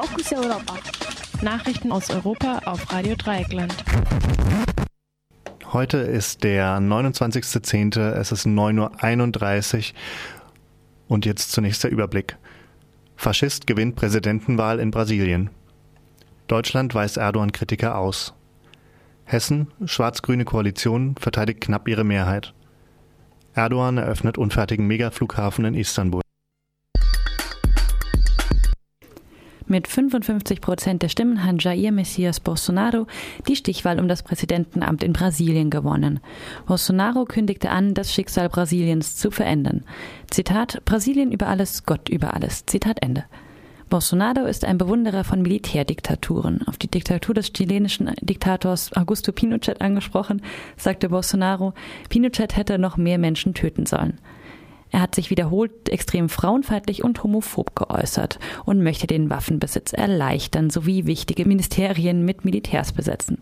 Fokus Europa. Nachrichten aus Europa auf Radio Dreieckland. Heute ist der 29.10. Es ist 9.31 Uhr und jetzt zunächst der Überblick. Faschist gewinnt Präsidentenwahl in Brasilien. Deutschland weist Erdogan-Kritiker aus. Hessen, schwarz-grüne Koalition, verteidigt knapp ihre Mehrheit. Erdogan eröffnet unfertigen Megaflughafen in Istanbul. Mit 55 Prozent der Stimmen hat Jair Messias Bolsonaro die Stichwahl um das Präsidentenamt in Brasilien gewonnen. Bolsonaro kündigte an, das Schicksal Brasiliens zu verändern. Zitat: Brasilien über alles, Gott über alles. Zitat Ende. Bolsonaro ist ein Bewunderer von Militärdiktaturen. Auf die Diktatur des chilenischen Diktators Augusto Pinochet angesprochen, sagte Bolsonaro, Pinochet hätte noch mehr Menschen töten sollen. Er hat sich wiederholt extrem frauenfeindlich und homophob geäußert und möchte den Waffenbesitz erleichtern sowie wichtige Ministerien mit Militärs besetzen.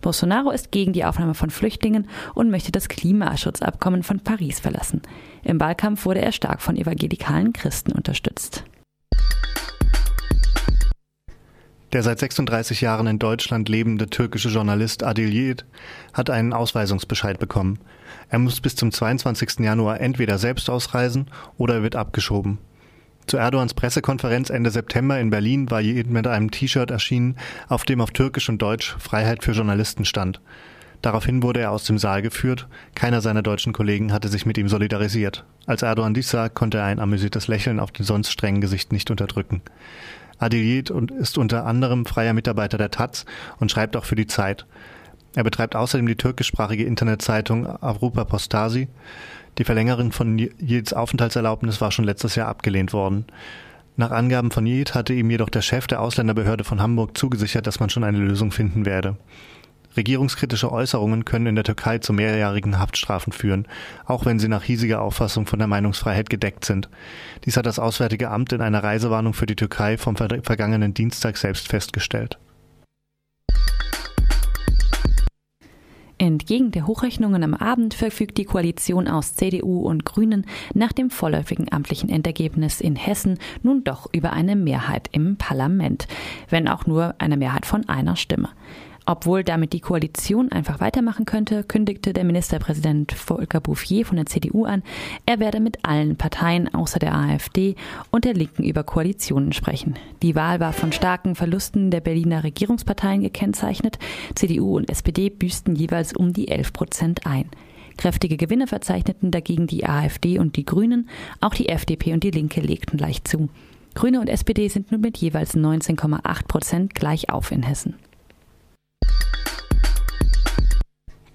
Bolsonaro ist gegen die Aufnahme von Flüchtlingen und möchte das Klimaschutzabkommen von Paris verlassen. Im Wahlkampf wurde er stark von evangelikalen Christen unterstützt. Der seit 36 Jahren in Deutschland lebende türkische Journalist Adil Yiğit hat einen Ausweisungsbescheid bekommen. Er muss bis zum 22. Januar entweder selbst ausreisen oder er wird abgeschoben. Zu Erdogans Pressekonferenz Ende September in Berlin war Yiğit mit einem T-Shirt erschienen, auf dem auf Türkisch und Deutsch Freiheit für Journalisten stand. Daraufhin wurde er aus dem Saal geführt. Keiner seiner deutschen Kollegen hatte sich mit ihm solidarisiert. Als Erdogan dies sah, konnte er ein amüsiertes Lächeln auf dem sonst strengen Gesicht nicht unterdrücken. Adelier ist unter anderem freier Mitarbeiter der Taz und schreibt auch für die Zeit. Er betreibt außerdem die türkischsprachige Internetzeitung Avrupa Postasi. Die Verlängerung von Yiğits Aufenthaltserlaubnis war schon letztes Jahr abgelehnt worden. Nach Angaben von Yiğit hatte ihm jedoch der Chef der Ausländerbehörde von Hamburg zugesichert, dass man schon eine Lösung finden werde. Regierungskritische Äußerungen können in der Türkei zu mehrjährigen Haftstrafen führen, auch wenn sie nach hiesiger Auffassung von der Meinungsfreiheit gedeckt sind. Dies hat das Auswärtige Amt in einer Reisewarnung für die Türkei vom vergangenen Dienstag selbst festgestellt. Entgegen der Hochrechnungen am Abend verfügt die Koalition aus CDU und Grünen nach dem vorläufigen amtlichen Endergebnis in Hessen nun doch über eine Mehrheit im Parlament, wenn auch nur eine Mehrheit von einer Stimme. Obwohl damit die Koalition einfach weitermachen könnte, kündigte der Ministerpräsident Volker Bouffier von der CDU an, er werde mit allen Parteien außer der AfD und der Linken über Koalitionen sprechen. Die Wahl war von starken Verlusten der Berliner Regierungsparteien gekennzeichnet. CDU und SPD büßten jeweils um die 11 Prozent ein. Kräftige Gewinne verzeichneten dagegen die AfD und die Grünen, auch die FDP und die Linke legten leicht zu. Grüne und SPD sind nun mit jeweils 19,8 Prozent gleich auf in Hessen.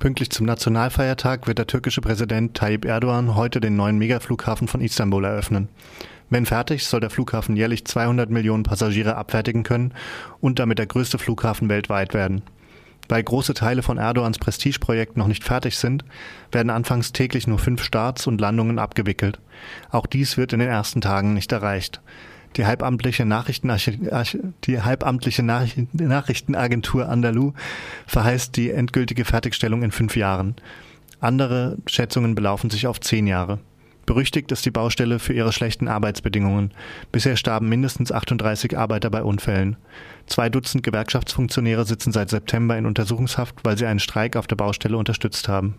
Pünktlich zum Nationalfeiertag wird der türkische Präsident Tayyip Erdogan heute den neuen Megaflughafen von Istanbul eröffnen. Wenn fertig, soll der Flughafen jährlich 200 Millionen Passagiere abfertigen können und damit der größte Flughafen weltweit werden. Weil große Teile von Erdogans Prestigeprojekt noch nicht fertig sind, werden anfangs täglich nur fünf Starts und Landungen abgewickelt. Auch dies wird in den ersten Tagen nicht erreicht. Die halbamtliche, die halbamtliche Nachrichtenagentur Andalou verheißt die endgültige Fertigstellung in fünf Jahren. Andere Schätzungen belaufen sich auf zehn Jahre. Berüchtigt ist die Baustelle für ihre schlechten Arbeitsbedingungen. Bisher starben mindestens 38 Arbeiter bei Unfällen. Zwei Dutzend Gewerkschaftsfunktionäre sitzen seit September in Untersuchungshaft, weil sie einen Streik auf der Baustelle unterstützt haben.